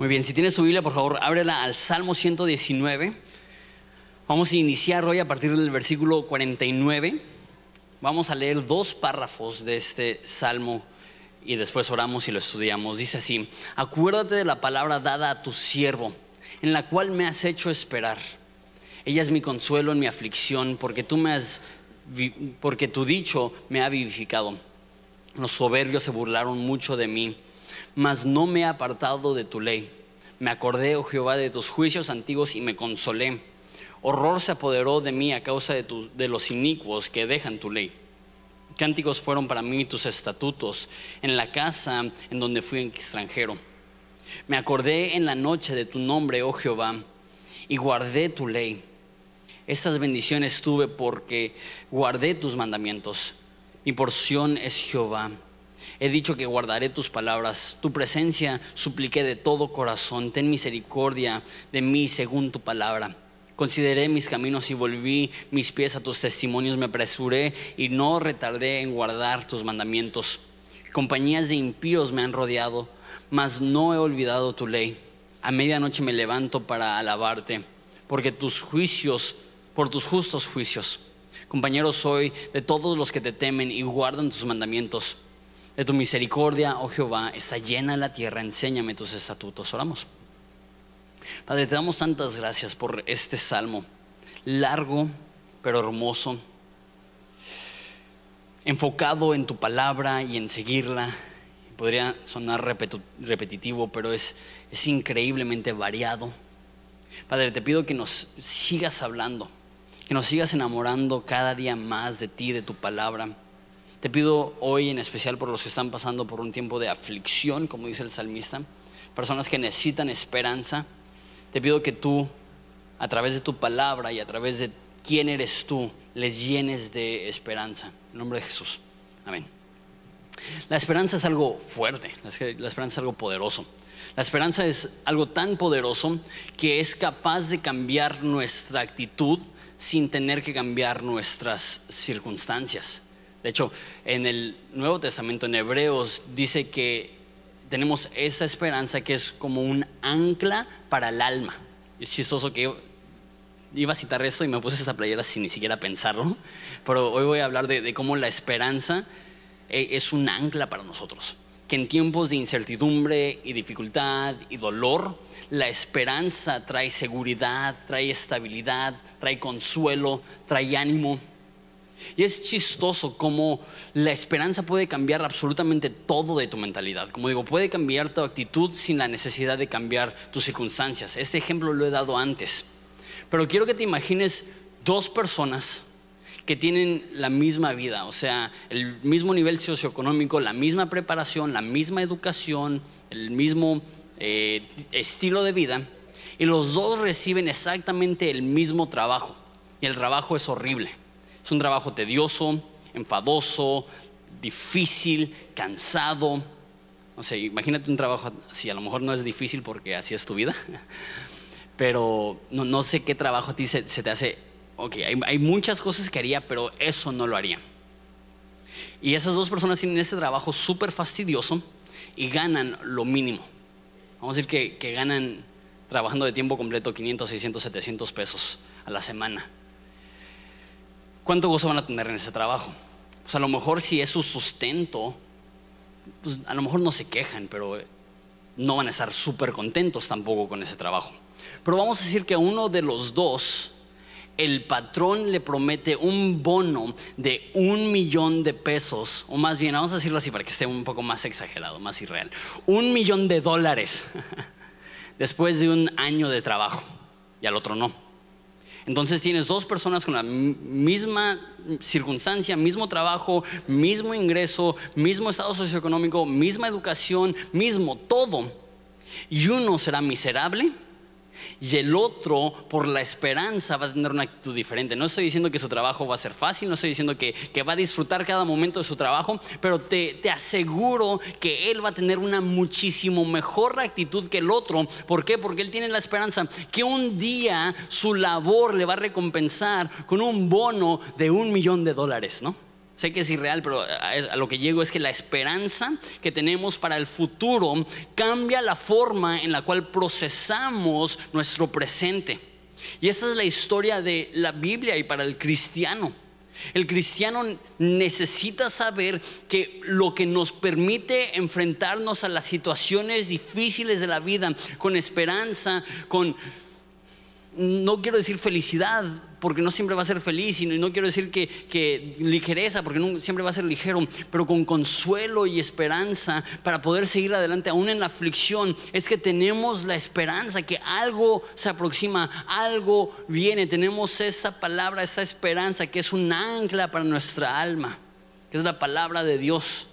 Muy bien, si tienes tu Biblia, por favor, ábrela al Salmo 119. Vamos a iniciar hoy a partir del versículo 49. Vamos a leer dos párrafos de este salmo y después oramos y lo estudiamos. Dice así, acuérdate de la palabra dada a tu siervo, en la cual me has hecho esperar. Ella es mi consuelo en mi aflicción, porque tú me has porque tu dicho me ha vivificado. Los soberbios se burlaron mucho de mí, mas no me he apartado de tu ley. Me acordé, oh Jehová, de tus juicios antiguos y me consolé. Horror se apoderó de mí a causa de, los inicuos que dejan tu ley. Cánticos fueron para mí tus estatutos en la casa en donde fui extranjero. Me acordé en la noche de tu nombre, oh Jehová, y guardé tu ley. Estas bendiciones tuve porque guardé tus mandamientos. Mi porción es Jehová. He dicho que guardaré tus palabras. Tu presencia supliqué de todo corazón. Ten misericordia de mí según tu palabra. Consideré mis caminos y volví mis pies a tus testimonios. Me apresuré y no retardé en guardar tus mandamientos. Compañías de impíos me han rodeado, mas no he olvidado tu ley. A medianoche me levanto para alabarte, porque tus juicios, por tus justos juicios. Compañero soy de todos los que te temen y guardan tus mandamientos. De tu misericordia, oh Jehová, está llena la tierra, enséñame tus estatutos. Oramos. Padre, te damos tantas gracias por este salmo, largo pero hermoso, enfocado en tu palabra y en seguirla. Podría sonar repetitivo, pero es, es increíblemente variado. Padre, te pido que nos sigas hablando, que nos sigas enamorando cada día más de ti, de tu palabra. Te pido hoy en especial por los que están pasando por un tiempo de aflicción, como dice el salmista, personas que necesitan esperanza te pido que tú, a través de tu palabra y a través de quién eres tú, les llenes de esperanza. En nombre de Jesús. Amén. La esperanza es algo fuerte, la esperanza es algo poderoso. La esperanza es algo tan poderoso que es capaz de cambiar nuestra actitud sin tener que cambiar nuestras circunstancias. De hecho, en el Nuevo Testamento, en Hebreos, dice que tenemos esa esperanza que es como un ancla para el alma. Es chistoso que iba a citar esto y me puse esta playera sin ni siquiera pensarlo, pero hoy voy a hablar de, cómo la esperanza eh, es un ancla para nosotros. Que en tiempos de incertidumbre y dificultad y dolor, la esperanza trae seguridad, trae estabilidad, trae consuelo, trae ánimo. Y es chistoso cómo la esperanza puede cambiar absolutamente todo de tu mentalidad. Como digo, puede cambiar tu actitud sin la necesidad de cambiar tus circunstancias. Este ejemplo lo he dado antes. Pero quiero que te imagines dos personas que tienen la misma vida, o sea, el mismo nivel socioeconómico, la misma preparación, la misma educación, el mismo eh, estilo de vida, y los dos reciben exactamente el mismo trabajo. Y el trabajo es horrible es un trabajo tedioso, enfadoso, difícil, cansado. No sé, imagínate un trabajo así, a lo mejor no es difícil porque así es tu vida, pero no, sé qué trabajo a ti se, te hace, ok, hay, hay, muchas cosas que haría, pero eso no lo haría. Y esas dos personas tienen ese trabajo súper fastidioso y ganan lo mínimo. Vamos a decir que, que ganan trabajando de tiempo completo 500, 600, 700 pesos a la semana. ¿Cuánto gozo van a tener en ese trabajo? Pues a lo mejor si es su sustento, pues a lo mejor no se quejan, pero no van a estar súper contentos tampoco con ese trabajo. Pero vamos a decir que a uno de los dos, el patrón le promete un bono de un millón de pesos, o más bien, vamos a decirlo así para que esté un poco más exagerado, más irreal, un millón de dólares después de un año de trabajo y al otro no. Entonces tienes dos personas con la misma circunstancia, mismo trabajo, mismo ingreso, mismo estado socioeconómico, misma educación, mismo todo. Y uno será miserable y el otro, por la esperanza, va a tener una actitud diferente. No estoy diciendo que su trabajo va a ser fácil, no estoy diciendo que, va a disfrutar cada momento de su trabajo, pero te, te, aseguro que él va a tener una muchísimo mejor actitud que el otro. ¿Por qué? Porque él tiene la esperanza que un día su labor le va a recompensar con un bono de un millón de dólares, ¿no? Sé que es irreal, pero a lo que llego es que la esperanza que tenemos para el futuro cambia la forma en la cual procesamos nuestro presente. Y esa es la historia de la Biblia y para el cristiano. El cristiano necesita saber que lo que nos permite enfrentarnos a las situaciones difíciles de la vida con esperanza, con, no quiero decir felicidad, porque no siempre va a ser feliz, y no quiero decir que, ligereza, porque no siempre va a ser ligero, pero con consuelo y esperanza para poder seguir adelante aún en la aflicción, es que tenemos la esperanza que algo se aproxima, algo viene, tenemos esa palabra, esa esperanza que es un ancla para nuestra alma, que es la palabra de Dios.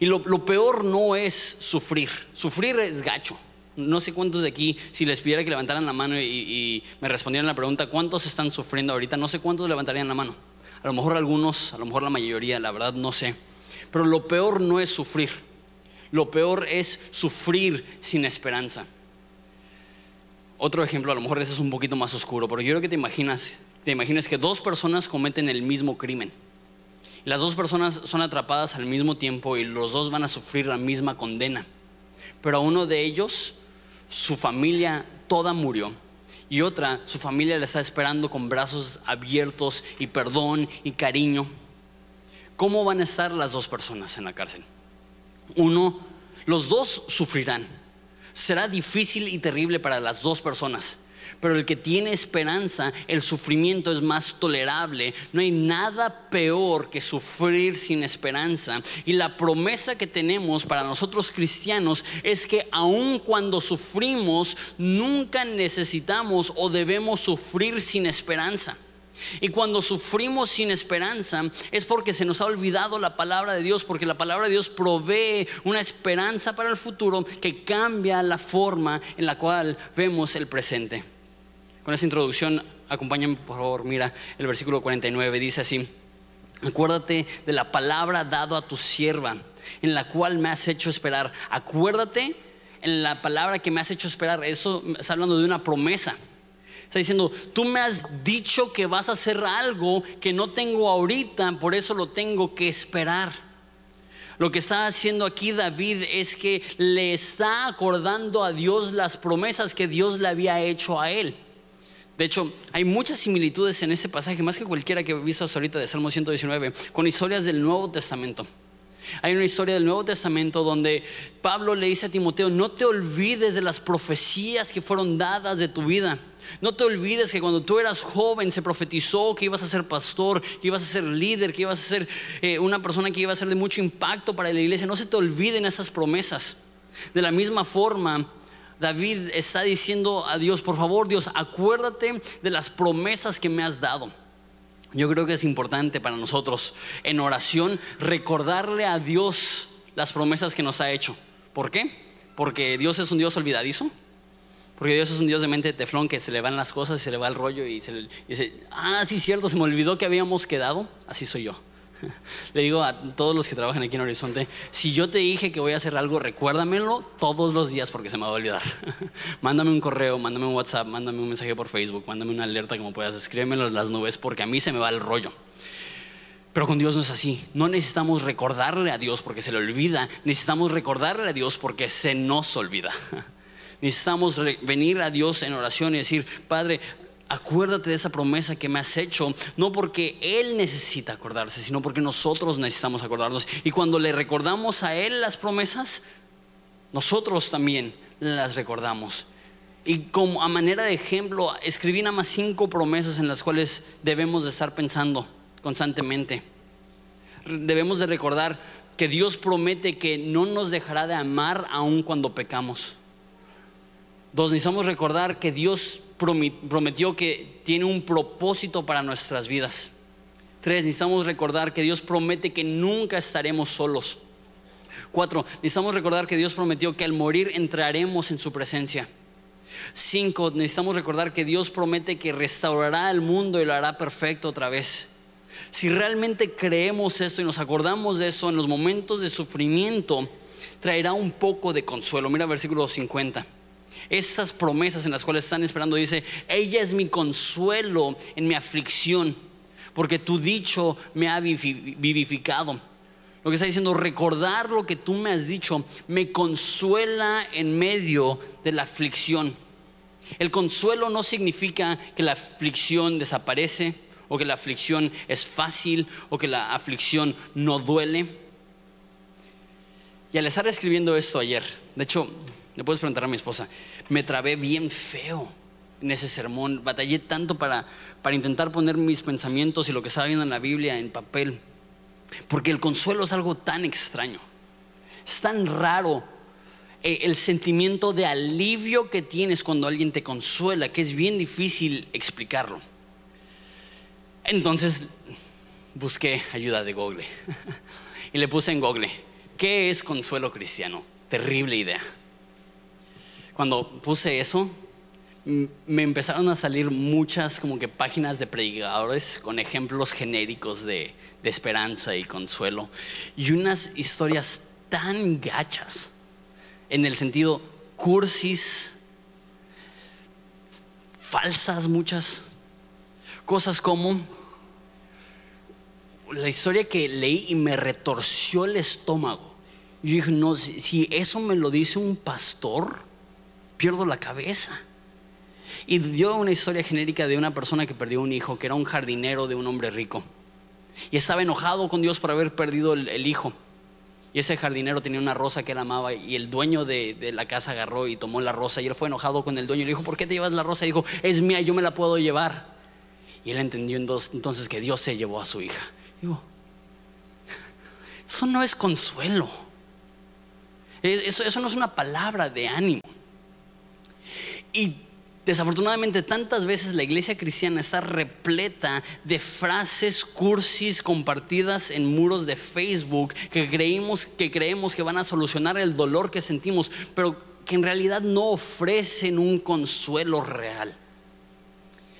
Y lo peor no es sufrir, sufrir es gacho. No sé cuántos de aquí, si les pidiera que levantaran la mano y, me respondieran la pregunta, ¿cuántos están sufriendo ahorita? No sé cuántos levantarían la mano. A lo mejor algunos, a lo mejor la mayoría, la verdad no sé. Pero lo peor no es sufrir. Lo peor es sufrir sin esperanza. Otro ejemplo, a lo mejor ese es un poquito más oscuro, pero yo creo que te imaginas, te imaginas que dos personas cometen el mismo crimen. Las dos personas son atrapadas al mismo tiempo y los dos van a sufrir la misma condena. Pero a uno de ellos su familia toda murió. Y otra, su familia le está esperando con brazos abiertos y perdón y cariño. ¿Cómo van a estar las dos personas en la cárcel? Uno, los dos sufrirán. Será difícil y terrible para las dos personas pero el que tiene esperanza, el sufrimiento es más tolerable. No hay nada peor que sufrir sin esperanza. Y la promesa que tenemos para nosotros cristianos es que aun cuando sufrimos, nunca necesitamos o debemos sufrir sin esperanza. Y cuando sufrimos sin esperanza es porque se nos ha olvidado la palabra de Dios, porque la palabra de Dios provee una esperanza para el futuro que cambia la forma en la cual vemos el presente. Con esa introducción, acompáñame por favor, mira el versículo 49, dice así, acuérdate de la palabra dado a tu sierva, en la cual me has hecho esperar. Acuérdate en la palabra que me has hecho esperar. Eso está hablando de una promesa. Está diciendo, tú me has dicho que vas a hacer algo que no tengo ahorita, por eso lo tengo que esperar. Lo que está haciendo aquí David es que le está acordando a Dios las promesas que Dios le había hecho a él. De hecho, hay muchas similitudes en ese pasaje, más que cualquiera que hasta ahorita de Salmo 119, con historias del Nuevo Testamento. Hay una historia del Nuevo Testamento donde Pablo le dice a Timoteo, no te olvides de las profecías que fueron dadas de tu vida. No te olvides que cuando tú eras joven se profetizó que ibas a ser pastor, que ibas a ser líder, que ibas a ser eh, una persona que iba a ser de mucho impacto para la iglesia. No se te olviden esas promesas. De la misma forma, David está diciendo a Dios, por favor Dios, acuérdate de las promesas que me has dado. Yo creo que es importante para nosotros en oración recordarle a Dios las promesas que nos ha hecho. ¿Por qué? Porque Dios es un Dios olvidadizo. Porque Dios es un Dios de mente de teflón que se le van las cosas y se le va el rollo y, se le, dice, ah, sí, cierto, se me olvidó que habíamos quedado. Así soy yo. Le digo a todos los que trabajan aquí en Horizonte, si yo te dije que voy a hacer algo, recuérdamelo todos los días porque se me va a olvidar. mándame un correo, mándame un WhatsApp, mándame un mensaje por Facebook, mándame una alerta como puedas, escríbemelo en las nubes porque a mí se me va el rollo. Pero con Dios no es así. No necesitamos recordarle a Dios porque se le olvida. Necesitamos recordarle a Dios porque se nos olvida. Necesitamos venir a Dios en oración y decir, Padre, acuérdate de esa promesa que me has hecho, no porque Él necesita acordarse, sino porque nosotros necesitamos acordarnos. Y cuando le recordamos a Él las promesas, nosotros también las recordamos. Y como a manera de ejemplo, escribí nada más cinco promesas en las cuales debemos de estar pensando constantemente. Debemos de recordar que Dios promete que no nos dejará de amar aun cuando pecamos. Dos, necesitamos recordar que Dios prometió que tiene un propósito para nuestras vidas. Tres, necesitamos recordar que Dios promete que nunca estaremos solos. Cuatro, necesitamos recordar que Dios prometió que al morir entraremos en su presencia. Cinco, necesitamos recordar que Dios promete que restaurará el mundo y lo hará perfecto otra vez. Si realmente creemos esto y nos acordamos de esto en los momentos de sufrimiento, traerá un poco de consuelo. Mira versículo 50 estas promesas en las cuales están esperando, dice, ella es mi consuelo en mi aflicción. porque tu dicho me ha vivificado. Lo que está diciendo, recordar lo que tú me has dicho me consuela en medio de la aflicción. El consuelo no significa que la aflicción desaparece o que la aflicción es fácil o que la aflicción no duele. Y al estar escribiendo esto ayer, de hecho, le puedes preguntar a mi esposa, me trabé bien feo en ese sermón, batallé tanto para, para intentar poner mis pensamientos y lo que estaba viendo en la Biblia en papel. Porque el consuelo es algo tan extraño, es tan raro eh, el sentimiento de alivio que tienes cuando alguien te consuela, que es bien difícil explicarlo. Entonces busqué ayuda de Google y le puse en Google, ¿qué es consuelo cristiano? Terrible idea. Cuando puse eso, me empezaron a salir muchas como que páginas de predicadores con ejemplos genéricos de, esperanza y consuelo y unas historias tan gachas en el sentido cursis, falsas muchas, cosas como la historia que leí y me retorció el estómago. Yo dije, no, si eso me lo dice un pastor, pierdo la cabeza. Y dio una historia genérica de una persona que perdió un hijo, que era un jardinero de un hombre rico. Y estaba enojado con Dios por haber perdido el, hijo. Y ese jardinero tenía una rosa que él amaba y el dueño de, la casa agarró y tomó la rosa y él fue enojado con el dueño y le dijo, ¿por qué te llevas la rosa? Y dijo, es mía, yo me la puedo llevar. Y él entendió entonces que Dios se llevó a su hija. Digo, eso no es consuelo. Eso, eso no es una palabra de ánimo. Y Desafortunadamente tantas veces la iglesia cristiana está repleta de frases cursis compartidas en muros de Facebook que creemos que creemos que van a solucionar el dolor que sentimos, pero que en realidad no ofrecen un consuelo real.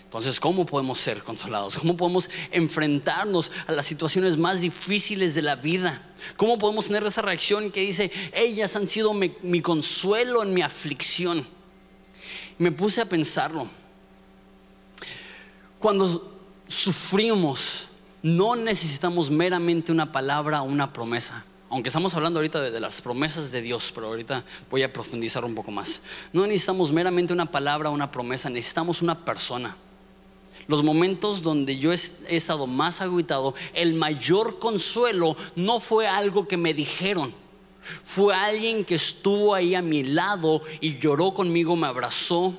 Entonces, ¿cómo podemos ser consolados? ¿Cómo podemos enfrentarnos a las situaciones más difíciles de la vida? ¿Cómo podemos tener esa reacción que dice, ellas han sido mi, mi consuelo en mi aflicción? Me puse a pensarlo. Cuando sufrimos, no necesitamos meramente una palabra o una promesa. Aunque estamos hablando ahorita de, las promesas de Dios, pero ahorita voy a profundizar un poco más. No necesitamos meramente una palabra o una promesa, necesitamos una persona. Los momentos donde yo he estado más agüitado, el mayor consuelo no fue algo que me dijeron fue alguien que estuvo ahí a mi lado y lloró conmigo, me abrazó.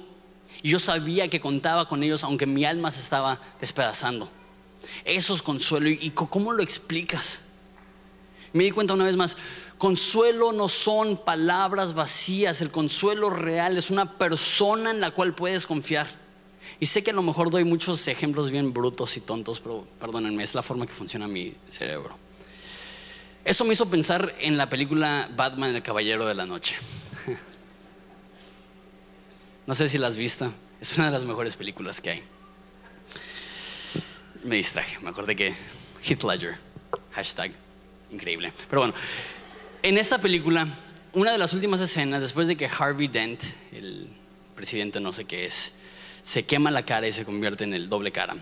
Y yo sabía que contaba con ellos aunque mi alma se estaba despedazando. Eso es consuelo. ¿Y cómo lo explicas? Me di cuenta una vez más, consuelo no son palabras vacías, el consuelo real es una persona en la cual puedes confiar. Y sé que a lo mejor doy muchos ejemplos bien brutos y tontos, pero perdónenme, es la forma que funciona mi cerebro. Eso me hizo pensar en la película Batman el Caballero de la Noche. No sé si la has visto, es una de las mejores películas que hay. Me distraje, me acordé que Heath Ledger, hashtag, increíble. Pero bueno, en esta película, una de las últimas escenas, después de que Harvey Dent, el presidente no sé qué es, se quema la cara y se convierte en el doble cara,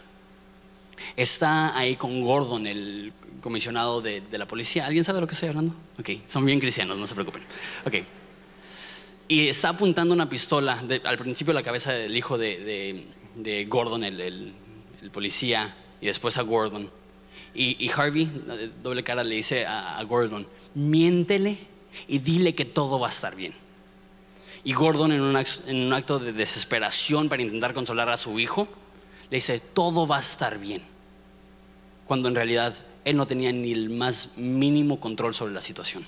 está ahí con Gordon, el comisionado de, la policía. ¿Alguien sabe de lo que estoy hablando? Ok, son bien cristianos, no se preocupen. Ok. Y está apuntando una pistola al principio a la cabeza del hijo de, Gordon, el, policía, y después a Gordon. Y, Harvey, doble cara, le dice a, Gordon, miéntele y dile que todo va a estar bien. Y Gordon, en un acto de desesperación para intentar consolar a su hijo, le dice, todo va a estar bien. Cuando en realidad él no tenía ni el más mínimo control sobre la situación.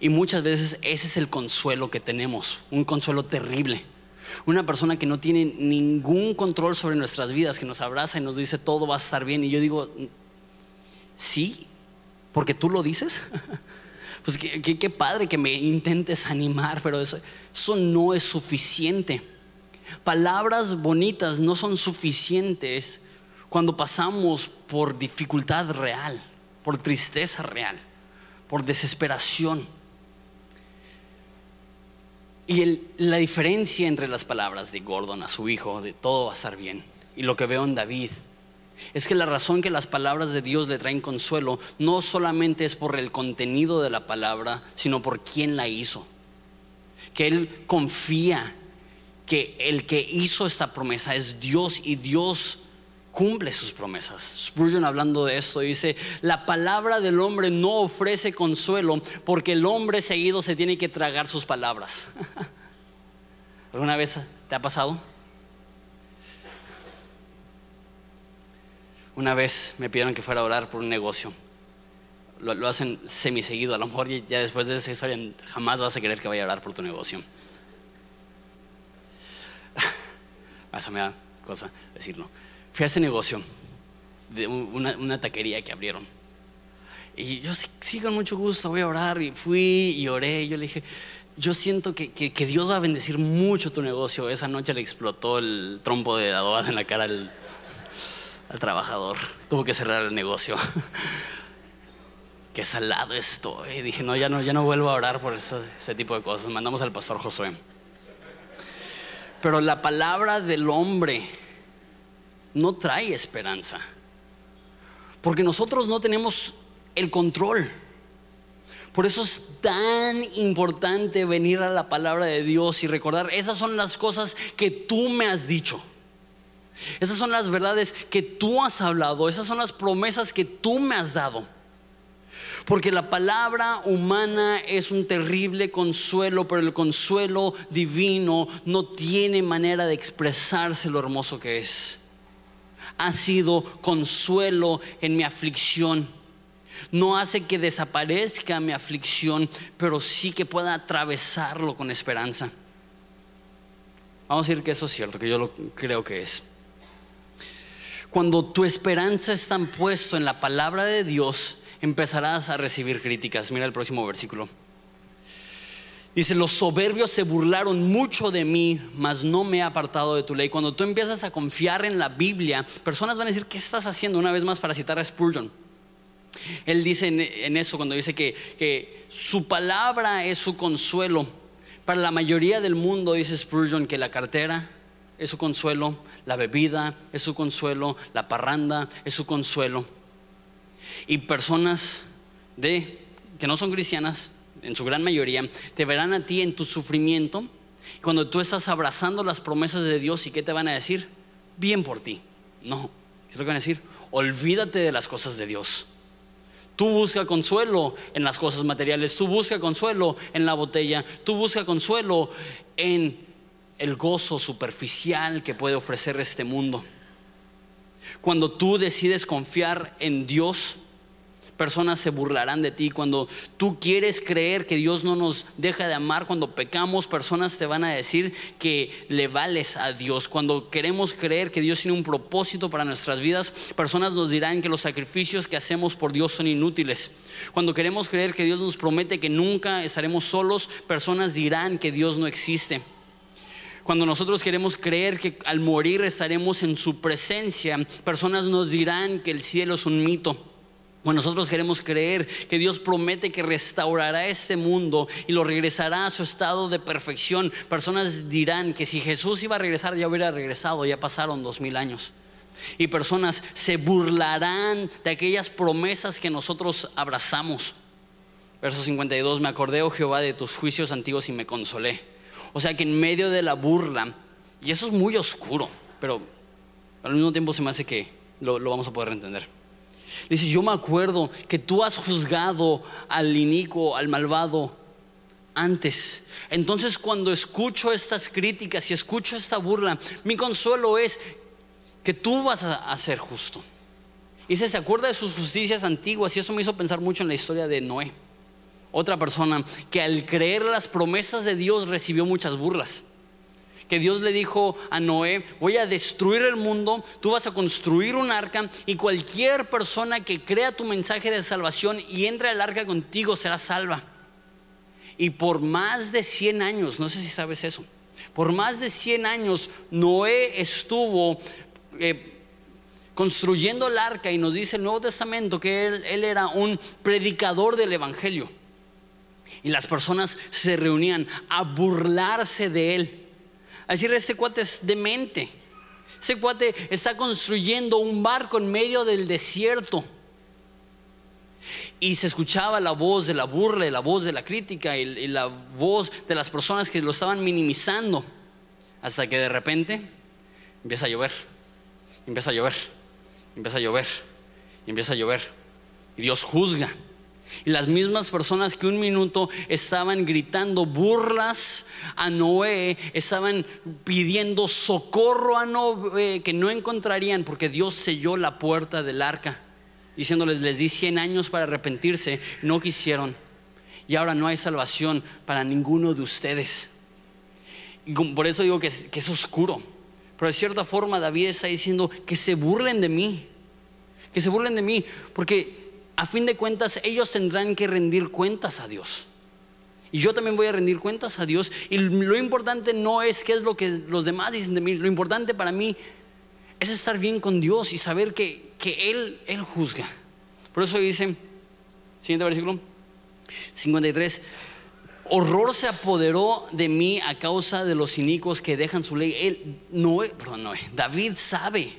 Y muchas veces ese es el consuelo que tenemos, un consuelo terrible. Una persona que no tiene ningún control sobre nuestras vidas, que nos abraza y nos dice todo va a estar bien. Y yo digo, sí, porque tú lo dices. pues qué, padre que me intentes animar, pero eso no es suficiente. Palabras bonitas no son suficientes cuando pasamos por dificultad real, por tristeza real, por desesperación. Y la diferencia entre las palabras de Gordon a su hijo, de todo va a estar bien, y lo que veo en David, es que la razón que las palabras de Dios le traen consuelo no solamente es por el contenido de la palabra, sino por quién la hizo. Que Él confía que el que hizo esta promesa es Dios y Dios cumple sus promesas. Spurgeon hablando de esto dice, la palabra del hombre no ofrece consuelo porque el hombre seguido se tiene que tragar sus palabras. ¿Alguna vez te ha pasado? Una vez me pidieron que fuera a orar por un negocio. Lo, hacen semiseguido. A lo mejor ya después de esa historia jamás vas a querer que vaya a orar por tu negocio. Esa me da cosa decirlo. Fui a ese negocio de una, taquería que abrieron. Y yo sí, con mucho gusto voy a orar. Y fui y oré. Y yo le dije, yo siento que, Dios va a bendecir mucho tu negocio. Esa noche le explotó el trompo de adoba en la cara al, al trabajador. Tuvo que cerrar el negocio. Qué salado estoy. Dije, no, ya no, ya no vuelvo a orar por ese, ese tipo de cosas. Mandamos al pastor Josué. Pero la palabra del hombre no trae esperanza. Porque nosotros no tenemos el control. Por eso es tan importante venir a la palabra de Dios y recordar, esas son las cosas que tú me has dicho. Esas son las verdades que tú has hablado, esas son las promesas que tú me has dado. Porque la palabra humana es un terrible consuelo, pero el consuelo divino no tiene manera de expresarse lo hermoso que es. Ha sido consuelo en mi aflicción. No hace que desaparezca mi aflicción, pero sí que pueda atravesarlo con esperanza. Vamos a decir que eso es cierto, que yo lo creo que es. Cuando tu esperanza está puesto en la palabra de Dios, empezarás a recibir críticas. Mira el próximo versículo. Dice, los soberbios se burlaron mucho de mí, mas no me he apartado de tu ley. Cuando tú empiezas a confiar en la Biblia, personas van a decir, ¿qué estás haciendo? Una vez más para citar a Spurgeon. Él dice en, eso, cuando dice que, que su palabra es su consuelo. Para la mayoría del mundo, dice Spurgeon, que la cartera es su consuelo, la bebida es su consuelo, la parranda es su consuelo. Y personas de que no son cristianas, en su gran mayoría, te verán a ti en tu sufrimiento. Cuando tú estás abrazando las promesas de Dios, ¿y qué te van a decir? Bien por ti. No, ¿qué van a decir? Olvídate de las cosas de Dios. Tú busca consuelo en las cosas materiales, tú busca consuelo en la botella, tú busca consuelo en el gozo superficial que puede ofrecer este mundo. Cuando tú decides confiar en Dios, personas se burlarán de ti. Cuando tú quieres creer que Dios no nos deja de amar, cuando pecamos, personas te van a decir que le vales a Dios. Cuando queremos creer que Dios tiene un propósito para nuestras vidas, personas nos dirán que los sacrificios que hacemos por Dios son inútiles. Cuando queremos creer que Dios nos promete que nunca estaremos solos, personas dirán que Dios no existe. Cuando nosotros queremos creer que al morir estaremos en su presencia, personas nos dirán que el cielo es un mito. Cuando nosotros queremos creer que Dios promete que restaurará este mundo y lo regresará a su estado de perfección, personas dirán que si Jesús iba a regresar ya hubiera regresado, ya pasaron dos mil años. Y personas se burlarán de aquellas promesas que nosotros abrazamos. Verso 52, me acordé, oh Jehová, de tus juicios antiguos y me consolé. O sea que en medio de la burla, y eso es muy oscuro, pero al mismo tiempo se me hace que lo, vamos a poder entender. Dice, yo me acuerdo que tú has juzgado al inicuo, al malvado, antes. Entonces cuando escucho estas críticas y escucho esta burla, mi consuelo es que tú vas a, ser justo. Y se acuerda de sus justicias antiguas y eso me hizo pensar mucho en la historia de Noé otra persona que al creer las promesas de Dios recibió muchas burlas. Que Dios le dijo a Noé, voy a destruir el mundo, tú vas a construir un arca y cualquier persona que crea tu mensaje de salvación y entre al arca contigo será salva. Y por más de 100 años, no sé si sabes eso, por más de 100 años Noé estuvo... Eh, construyendo el arca y nos dice el Nuevo Testamento que él era un predicador del Evangelio. Y las personas se reunían a burlarse de él. A decir, este cuate es demente. Ese cuate está construyendo un barco en medio del desierto. Y se escuchaba la voz de la burla, la voz de la crítica y, y la voz de las personas que lo estaban minimizando. Hasta que de repente empieza a llover, empieza a llover, empieza a llover, empieza a llover. Y Dios juzga. Y las mismas personas que un minuto estaban gritando burlas a Noé, estaban pidiendo socorro a Noé que no encontrarían porque Dios selló la puerta del arca, diciéndoles, les di 100 años para arrepentirse, no quisieron. Y ahora no hay salvación para ninguno de ustedes. Por eso digo que es oscuro. Pero de cierta forma David está diciendo que se burlen de mí, que se burlen de mí, porque a fin de cuentas ellos tendrán que rendir cuentas a Dios. Y yo también voy a rendir cuentas a Dios. Y lo importante no es qué es lo que los demás dicen de mí. Lo importante para mí es estar bien con Dios y saber que, que Él, Él juzga. Por eso dice, siguiente versículo, 53, horror se apoderó de mí a causa de los inicuos que dejan su ley. Él, no, perdón, no, David sabe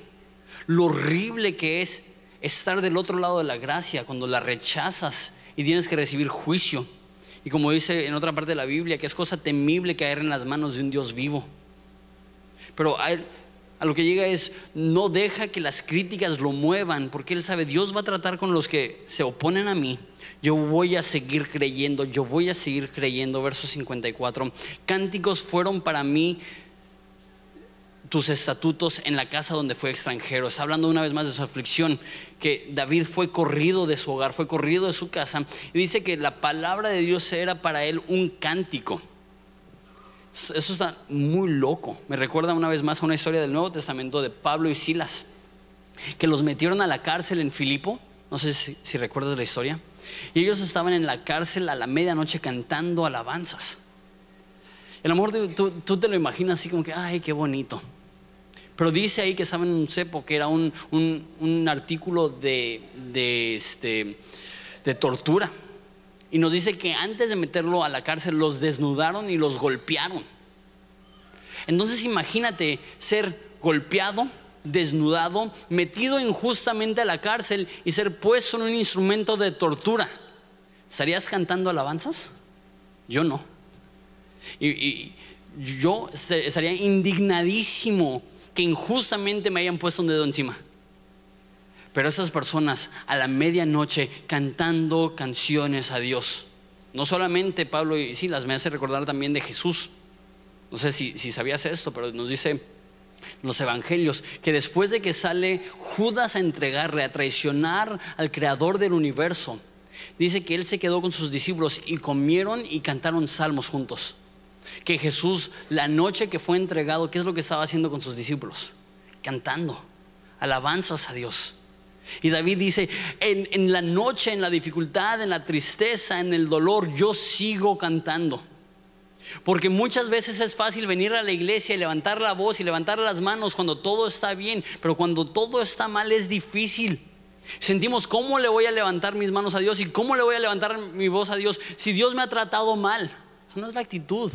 lo horrible que es estar del otro lado de la gracia cuando la rechazas y tienes que recibir juicio. Y como dice en otra parte de la Biblia, que es cosa temible caer en las manos de un Dios vivo. Pero a, él, a lo que llega es, no deja que las críticas lo muevan, porque él sabe, Dios va a tratar con los que se oponen a mí. Yo voy a seguir creyendo, yo voy a seguir creyendo. Verso 54. Cánticos fueron para mí tus estatutos en la casa donde fue extranjero. Está hablando una vez más de su aflicción, que David fue corrido de su hogar, fue corrido de su casa, y dice que la palabra de Dios era para él un cántico. Eso está muy loco. Me recuerda una vez más a una historia del Nuevo Testamento de Pablo y Silas, que los metieron a la cárcel en Filipo. No sé si, recuerdas la historia. Y ellos estaban en la cárcel a la medianoche cantando alabanzas. El amor, tú, tú te lo imaginas así como que, ay, qué bonito. Pero dice ahí que saben un cepo, que era un, un, artículo de, de, este, de tortura. Y nos dice que antes de meterlo a la cárcel los desnudaron y los golpearon. Entonces imagínate ser golpeado, desnudado, metido injustamente a la cárcel y ser puesto en un instrumento de tortura. ¿Estarías cantando alabanzas? Yo no. Y yo estaría indignadísimo que injustamente me hayan puesto un dedo encima. Pero esas personas a la medianoche cantando canciones a Dios. No solamente Pablo y Silas, me hace recordar también de Jesús. No sé si, si sabías esto, pero nos dice los evangelios que después de que sale Judas a entregarle, a traicionar al creador del universo, dice que él se quedó con sus discípulos y comieron y cantaron salmos juntos que Jesús, la noche que fue entregado, ¿qué es lo que estaba haciendo con sus discípulos? Cantando, alabanzas a Dios. Y David dice, en, la noche, en la dificultad, en la tristeza, en el dolor, yo sigo cantando. Porque muchas veces es fácil venir a la iglesia y levantar la voz y levantar las manos cuando todo está bien, pero cuando todo está mal es difícil. Sentimos cómo le voy a levantar mis manos a Dios y cómo le voy a levantar mi voz a Dios si Dios me ha tratado mal. Esa no es la actitud.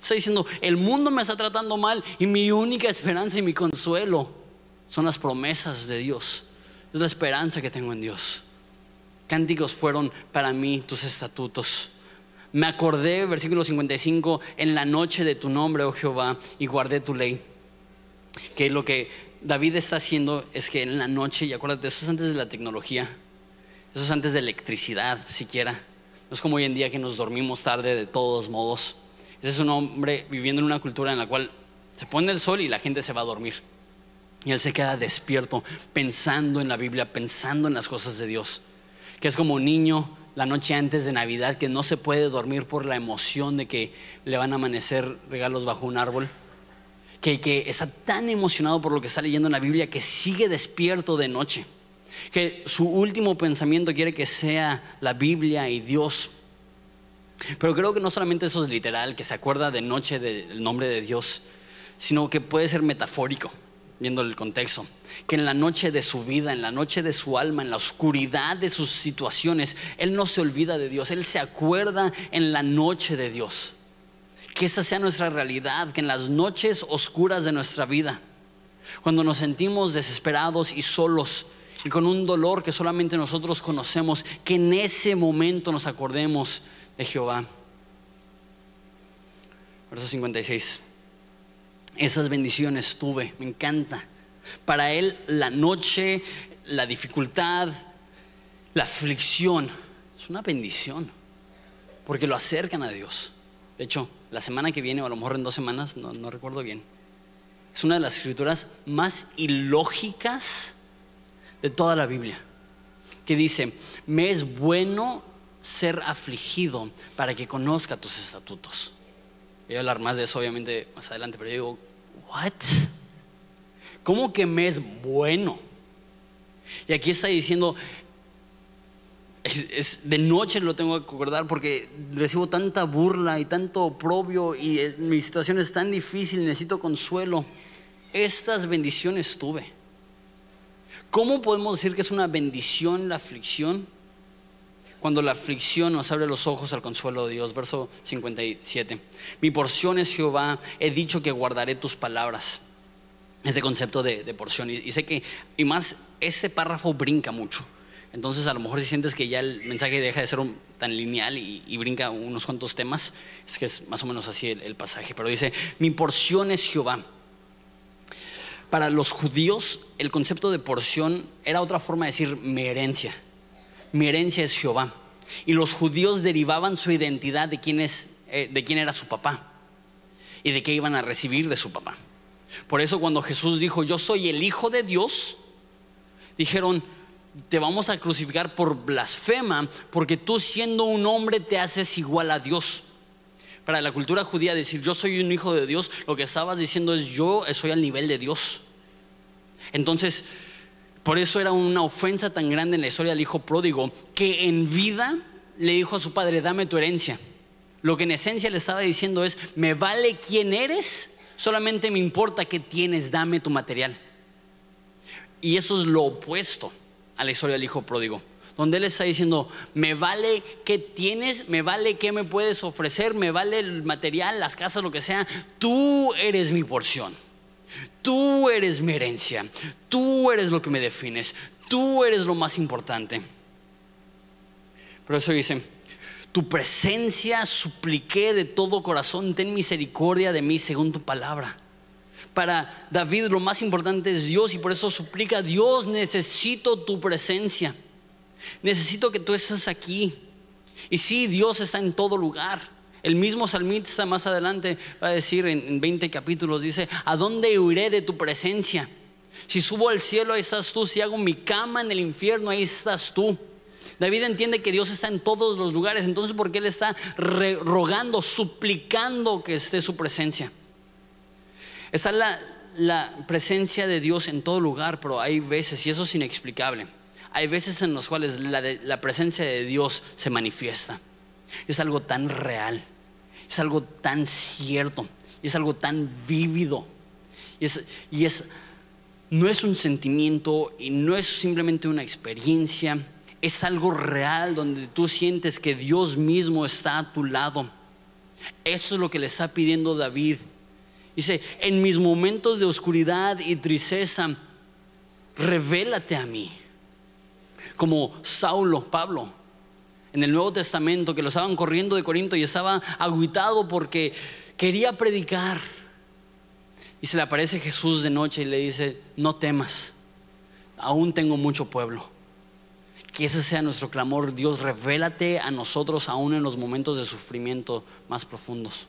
Está diciendo, el mundo me está tratando mal y mi única esperanza y mi consuelo son las promesas de Dios. Es la esperanza que tengo en Dios. Cánticos fueron para mí tus estatutos. Me acordé, versículo 55, en la noche de tu nombre, oh Jehová, y guardé tu ley. Que lo que David está haciendo es que en la noche, y acuérdate, eso es antes de la tecnología, eso es antes de electricidad siquiera. No es como hoy en día que nos dormimos tarde de todos modos. Ese es un hombre viviendo en una cultura en la cual se pone el sol y la gente se va a dormir. Y él se queda despierto, pensando en la Biblia, pensando en las cosas de Dios. Que es como un niño la noche antes de Navidad que no se puede dormir por la emoción de que le van a amanecer regalos bajo un árbol. Que, que está tan emocionado por lo que está leyendo en la Biblia que sigue despierto de noche. Que su último pensamiento quiere que sea la Biblia y Dios. Pero creo que no solamente eso es literal, que se acuerda de noche del nombre de Dios, sino que puede ser metafórico, viendo el contexto. Que en la noche de su vida, en la noche de su alma, en la oscuridad de sus situaciones, Él no se olvida de Dios, Él se acuerda en la noche de Dios. Que esa sea nuestra realidad, que en las noches oscuras de nuestra vida Cuando nos sentimos desesperados y solos y con un dolor que solamente nosotros conocemos, que en ese momento nos acordemos de Jehová. Verso 56. Esas bendiciones tuve, me encanta. Para él la noche, la dificultad, la aflicción es una bendición, porque lo acercan a Dios. De hecho, la semana que viene, o a lo mejor en dos semanas, no, no recuerdo bien, es una de las escrituras más ilógicas de toda la Biblia, que dice, me es bueno ser afligido para que conozca tus estatutos. Voy a hablar más de eso obviamente más adelante, pero yo digo, ¿what? ¿Cómo que me es bueno? Y aquí está diciendo, es, de noche lo tengo que acordar porque recibo tanta burla y tanto oprobio y eh, mi situación es tan difícil, necesito consuelo. Estas bendiciones tuve. ¿Cómo podemos decir que es una bendición la aflicción? Cuando la aflicción nos abre los ojos al consuelo de Dios. Verso 57. Mi porción es Jehová, he dicho que guardaré tus palabras. Ese concepto de, porción. Y, sé que, y más, ese párrafo brinca mucho. Entonces, a lo mejor si sientes que ya el mensaje deja de ser tan lineal y, brinca unos cuantos temas, es que es más o menos así el pasaje. Pero dice: Mi porción es Jehová para los judíos el concepto de porción era otra forma de decir mi herencia. Mi herencia es Jehová. Y los judíos derivaban su identidad de quién, es, eh, de quién era su papá y de qué iban a recibir de su papá. Por eso cuando Jesús dijo, yo soy el Hijo de Dios, dijeron, te vamos a crucificar por blasfema, porque tú siendo un hombre te haces igual a Dios. Para la cultura judía decir yo soy un hijo de Dios, lo que estabas diciendo es yo soy al nivel de Dios. Entonces, por eso era una ofensa tan grande en la historia del hijo pródigo, que en vida le dijo a su padre, dame tu herencia. Lo que en esencia le estaba diciendo es, me vale quién eres, solamente me importa qué tienes, dame tu material. Y eso es lo opuesto a la historia del hijo pródigo donde Él está diciendo, me vale qué tienes, me vale qué me puedes ofrecer, me vale el material, las casas, lo que sea, tú eres mi porción, tú eres mi herencia, tú eres lo que me defines, tú eres lo más importante. Por eso dice, tu presencia supliqué de todo corazón, ten misericordia de mí según tu palabra. Para David lo más importante es Dios y por eso suplica, Dios necesito tu presencia. Necesito que tú estés aquí. Y sí, Dios está en todo lugar. El mismo salmista más adelante va a decir en 20 capítulos, dice, ¿a dónde huiré de tu presencia? Si subo al cielo, ahí estás tú. Si hago mi cama en el infierno, ahí estás tú. David entiende que Dios está en todos los lugares, entonces ¿por qué Él está rogando, suplicando que esté su presencia? Está la, la presencia de Dios en todo lugar, pero hay veces, y eso es inexplicable, hay veces en las cuales la, presencia de Dios se manifiesta. Es algo tan real, es algo tan cierto, es algo tan vívido. Y es, y es, no es un sentimiento y no es simplemente una experiencia, es algo real donde tú sientes que Dios mismo está a tu lado. Eso es lo que le está pidiendo David. Dice, en mis momentos de oscuridad y tristeza, revélate a mí como Saulo, Pablo, en el Nuevo Testamento, que lo estaban corriendo de Corinto y estaba aguitado porque quería predicar. Y se le aparece Jesús de noche y le dice, no temas, aún tengo mucho pueblo. Que ese sea nuestro clamor, Dios, revélate a nosotros aún en los momentos de sufrimiento más profundos.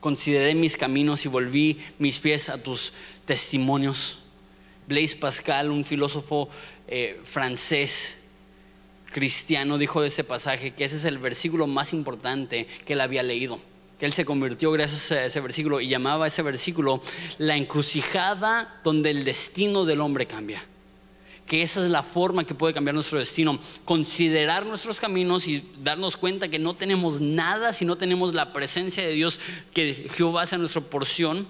Consideré mis caminos y volví mis pies a tus testimonios. Blaise Pascal, un filósofo eh, francés cristiano, dijo de ese pasaje que ese es el versículo más importante que él había leído. Que él se convirtió gracias a ese versículo y llamaba a ese versículo la encrucijada donde el destino del hombre cambia. Que esa es la forma que puede cambiar nuestro destino. Considerar nuestros caminos y darnos cuenta que no tenemos nada si no tenemos la presencia de Dios, que Jehová sea nuestra porción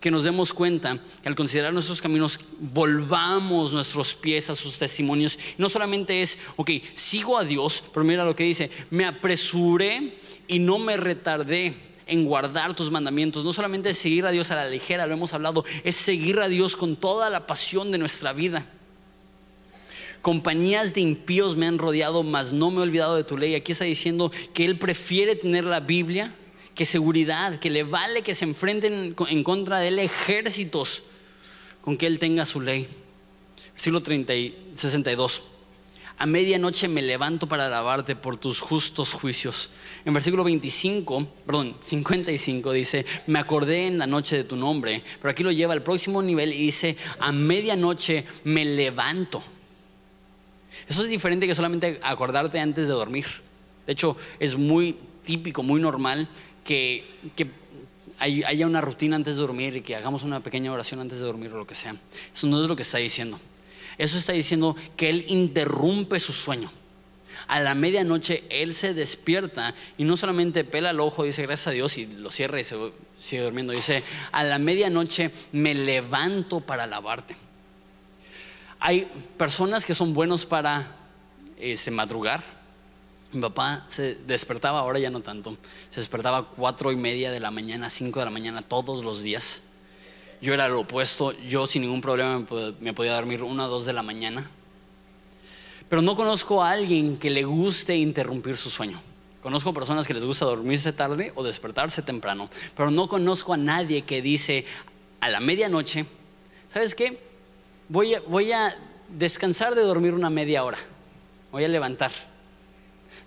que nos demos cuenta que al considerar nuestros caminos volvamos nuestros pies a sus testimonios. No solamente es, ok, sigo a Dios, pero mira lo que dice, me apresuré y no me retardé en guardar tus mandamientos. No solamente es seguir a Dios a la ligera, lo hemos hablado, es seguir a Dios con toda la pasión de nuestra vida. Compañías de impíos me han rodeado, mas no me he olvidado de tu ley. Aquí está diciendo que él prefiere tener la Biblia que seguridad, que le vale que se enfrenten en contra de él ejércitos con que él tenga su ley. Versículo 30 y 62. A medianoche me levanto para alabarte por tus justos juicios. En versículo 25, perdón, 55 dice, me acordé en la noche de tu nombre, pero aquí lo lleva al próximo nivel y dice, a medianoche me levanto. Eso es diferente que solamente acordarte antes de dormir. De hecho, es muy típico, muy normal que, que haya una rutina antes de dormir y que hagamos una pequeña oración antes de dormir o lo que sea. Eso no es lo que está diciendo. Eso está diciendo que Él interrumpe su sueño. A la medianoche Él se despierta y no solamente pela el ojo, dice gracias a Dios y lo cierra y se sigue durmiendo. Dice, a la medianoche me levanto para alabarte. Hay personas que son buenos para este, madrugar. Mi papá se despertaba, ahora ya no tanto, se despertaba a cuatro y media de la mañana, cinco de la mañana todos los días. Yo era lo opuesto, yo sin ningún problema me podía dormir una o dos de la mañana. Pero no conozco a alguien que le guste interrumpir su sueño. Conozco personas que les gusta dormirse tarde o despertarse temprano, pero no conozco a nadie que dice a la medianoche, ¿sabes qué? Voy a, voy a descansar de dormir una media hora, voy a levantar.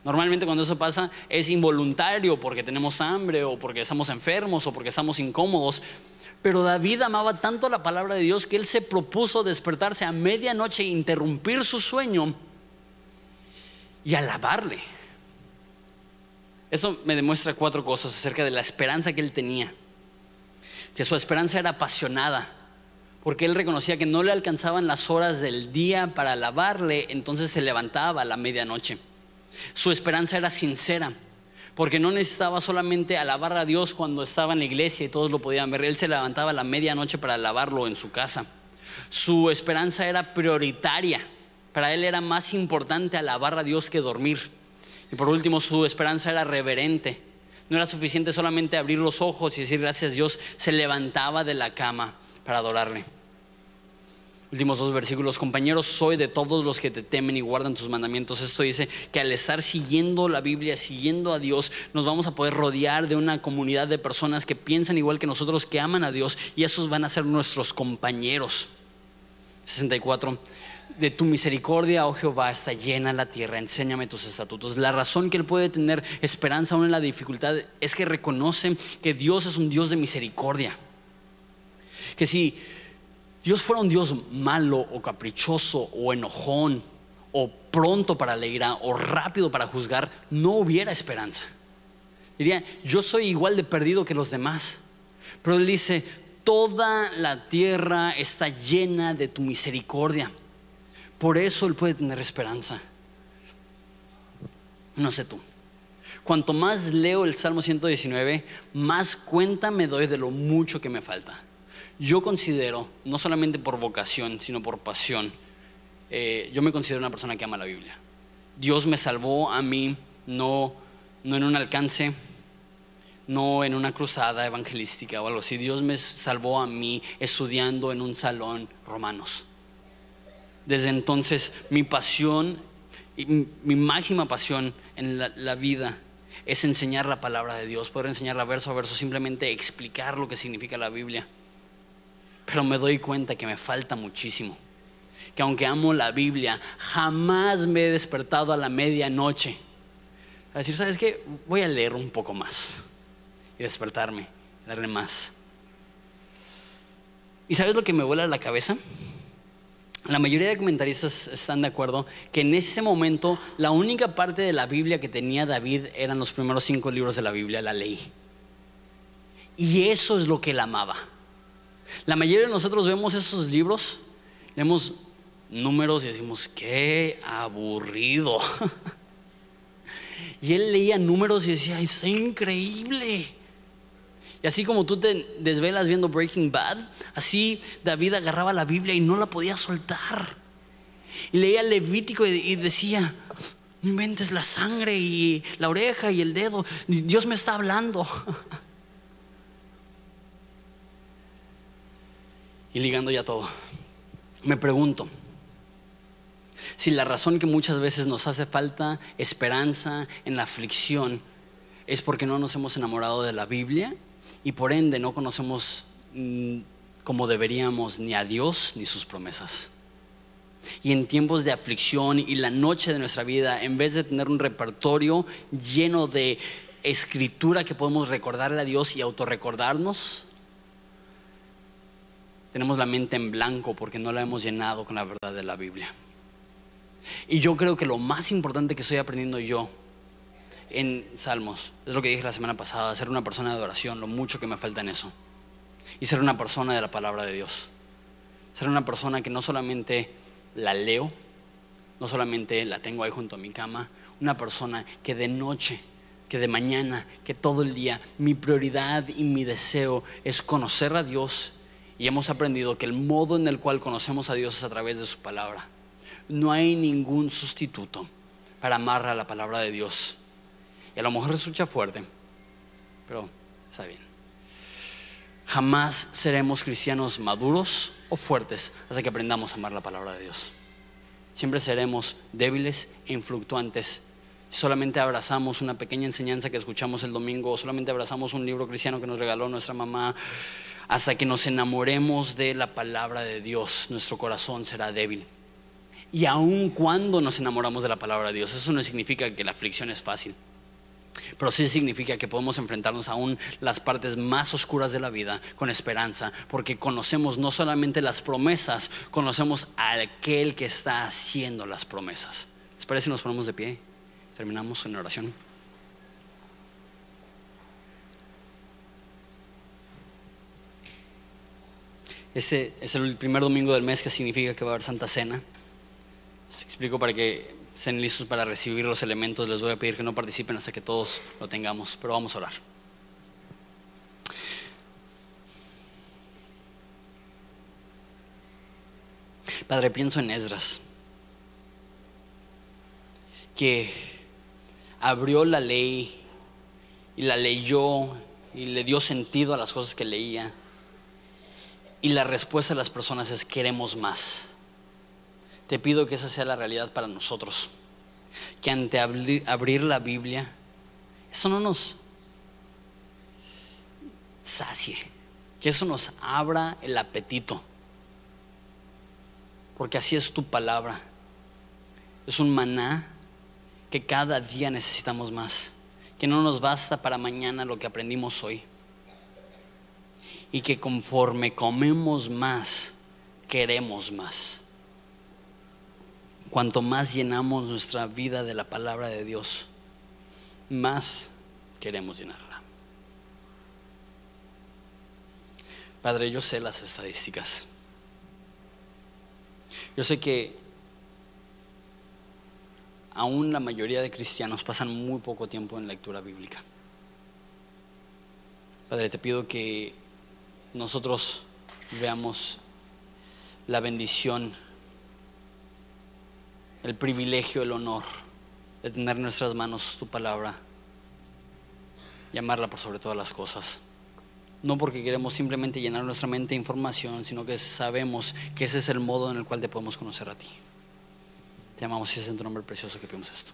Normalmente cuando eso pasa es involuntario porque tenemos hambre o porque estamos enfermos o porque estamos incómodos, pero David amaba tanto la palabra de Dios que él se propuso despertarse a medianoche e interrumpir su sueño y alabarle. Eso me demuestra cuatro cosas acerca de la esperanza que él tenía. Que su esperanza era apasionada, porque él reconocía que no le alcanzaban las horas del día para alabarle, entonces se levantaba a la medianoche. Su esperanza era sincera porque no necesitaba solamente alabar a Dios cuando estaba en la iglesia y todos lo podían ver. Él se levantaba a la medianoche para alabarlo en su casa. Su esperanza era prioritaria. Para él era más importante alabar a Dios que dormir. Y por último, su esperanza era reverente. No era suficiente solamente abrir los ojos y decir gracias a Dios. Se levantaba de la cama para adorarle. Últimos dos versículos, compañeros, soy de todos los que te temen y guardan tus mandamientos. Esto dice que al estar siguiendo la Biblia, siguiendo a Dios, nos vamos a poder rodear de una comunidad de personas que piensan igual que nosotros, que aman a Dios y esos van a ser nuestros compañeros. 64. De tu misericordia, oh Jehová, está llena la tierra, enséñame tus estatutos. La razón que él puede tener esperanza aún en la dificultad es que reconoce que Dios es un Dios de misericordia. Que si Dios fuera un Dios malo o caprichoso o enojón o pronto para alegrar o rápido para juzgar, no hubiera esperanza. Diría, yo soy igual de perdido que los demás. Pero él dice, toda la tierra está llena de tu misericordia. Por eso él puede tener esperanza. No sé tú. Cuanto más leo el Salmo 119, más cuenta me doy de lo mucho que me falta yo considero, no solamente por vocación, sino por pasión, eh, yo me considero una persona que ama la Biblia. Dios me salvó a mí, no, no en un alcance, no en una cruzada evangelística o algo así. Dios me salvó a mí estudiando en un salón romanos. Desde entonces mi pasión, mi máxima pasión en la, la vida es enseñar la palabra de Dios, poder enseñarla verso a verso, simplemente explicar lo que significa la Biblia pero me doy cuenta que me falta muchísimo. Que aunque amo la Biblia, jamás me he despertado a la medianoche. A decir, ¿sabes qué? Voy a leer un poco más. Y despertarme, leer más. ¿Y sabes lo que me vuela a la cabeza? La mayoría de comentaristas están de acuerdo que en ese momento la única parte de la Biblia que tenía David eran los primeros cinco libros de la Biblia, la ley. Y eso es lo que él amaba. La mayoría de nosotros vemos esos libros, leemos números y decimos, qué aburrido. y él leía números y decía, es increíble. Y así como tú te desvelas viendo Breaking Bad, así David agarraba la Biblia y no la podía soltar. Y leía Levítico y decía, inventes la sangre y la oreja y el dedo, Dios me está hablando. Y ligando ya todo, me pregunto, si la razón que muchas veces nos hace falta esperanza en la aflicción es porque no nos hemos enamorado de la Biblia y por ende no conocemos mm, como deberíamos ni a Dios ni sus promesas. Y en tiempos de aflicción y la noche de nuestra vida, en vez de tener un repertorio lleno de escritura que podemos recordarle a Dios y autorrecordarnos, tenemos la mente en blanco porque no la hemos llenado con la verdad de la Biblia. Y yo creo que lo más importante que estoy aprendiendo yo en Salmos, es lo que dije la semana pasada, ser una persona de adoración, lo mucho que me falta en eso. Y ser una persona de la palabra de Dios. Ser una persona que no solamente la leo, no solamente la tengo ahí junto a mi cama, una persona que de noche, que de mañana, que todo el día, mi prioridad y mi deseo es conocer a Dios. Y hemos aprendido que el modo en el cual conocemos a Dios es a través de su palabra. No hay ningún sustituto para amar a la palabra de Dios. Y a lo mejor resulta fuerte, pero está bien. Jamás seremos cristianos maduros o fuertes hasta que aprendamos a amar la palabra de Dios. Siempre seremos débiles e influctuantes. Solamente abrazamos una pequeña enseñanza que escuchamos el domingo, solamente abrazamos un libro cristiano que nos regaló nuestra mamá, hasta que nos enamoremos de la palabra de Dios, nuestro corazón será débil. Y aun cuando nos enamoramos de la palabra de Dios, eso no significa que la aflicción es fácil. Pero sí significa que podemos enfrentarnos aún las partes más oscuras de la vida con esperanza, porque conocemos no solamente las promesas, conocemos a aquel que está haciendo las promesas. ¿Les parece si nos ponemos de pie? Terminamos en oración. Ese es el primer domingo del mes que significa que va a haber Santa Cena. Les explico para que estén listos para recibir los elementos. Les voy a pedir que no participen hasta que todos lo tengamos, pero vamos a orar. Padre, pienso en Esdras, que abrió la ley y la leyó y le dio sentido a las cosas que leía. Y la respuesta de las personas es queremos más. Te pido que esa sea la realidad para nosotros. Que ante abrir, la Biblia, eso no nos sacie. Que eso nos abra el apetito. Porque así es tu palabra. Es un maná que cada día necesitamos más. Que no nos basta para mañana lo que aprendimos hoy. Y que conforme comemos más, queremos más. Cuanto más llenamos nuestra vida de la palabra de Dios, más queremos llenarla. Padre, yo sé las estadísticas. Yo sé que aún la mayoría de cristianos pasan muy poco tiempo en lectura bíblica. Padre, te pido que nosotros veamos la bendición el privilegio, el honor de tener en nuestras manos tu palabra y amarla por sobre todas las cosas. No porque queremos simplemente llenar nuestra mente de información, sino que sabemos que ese es el modo en el cual te podemos conocer a ti. Te amamos y es en tu nombre precioso que pedimos esto.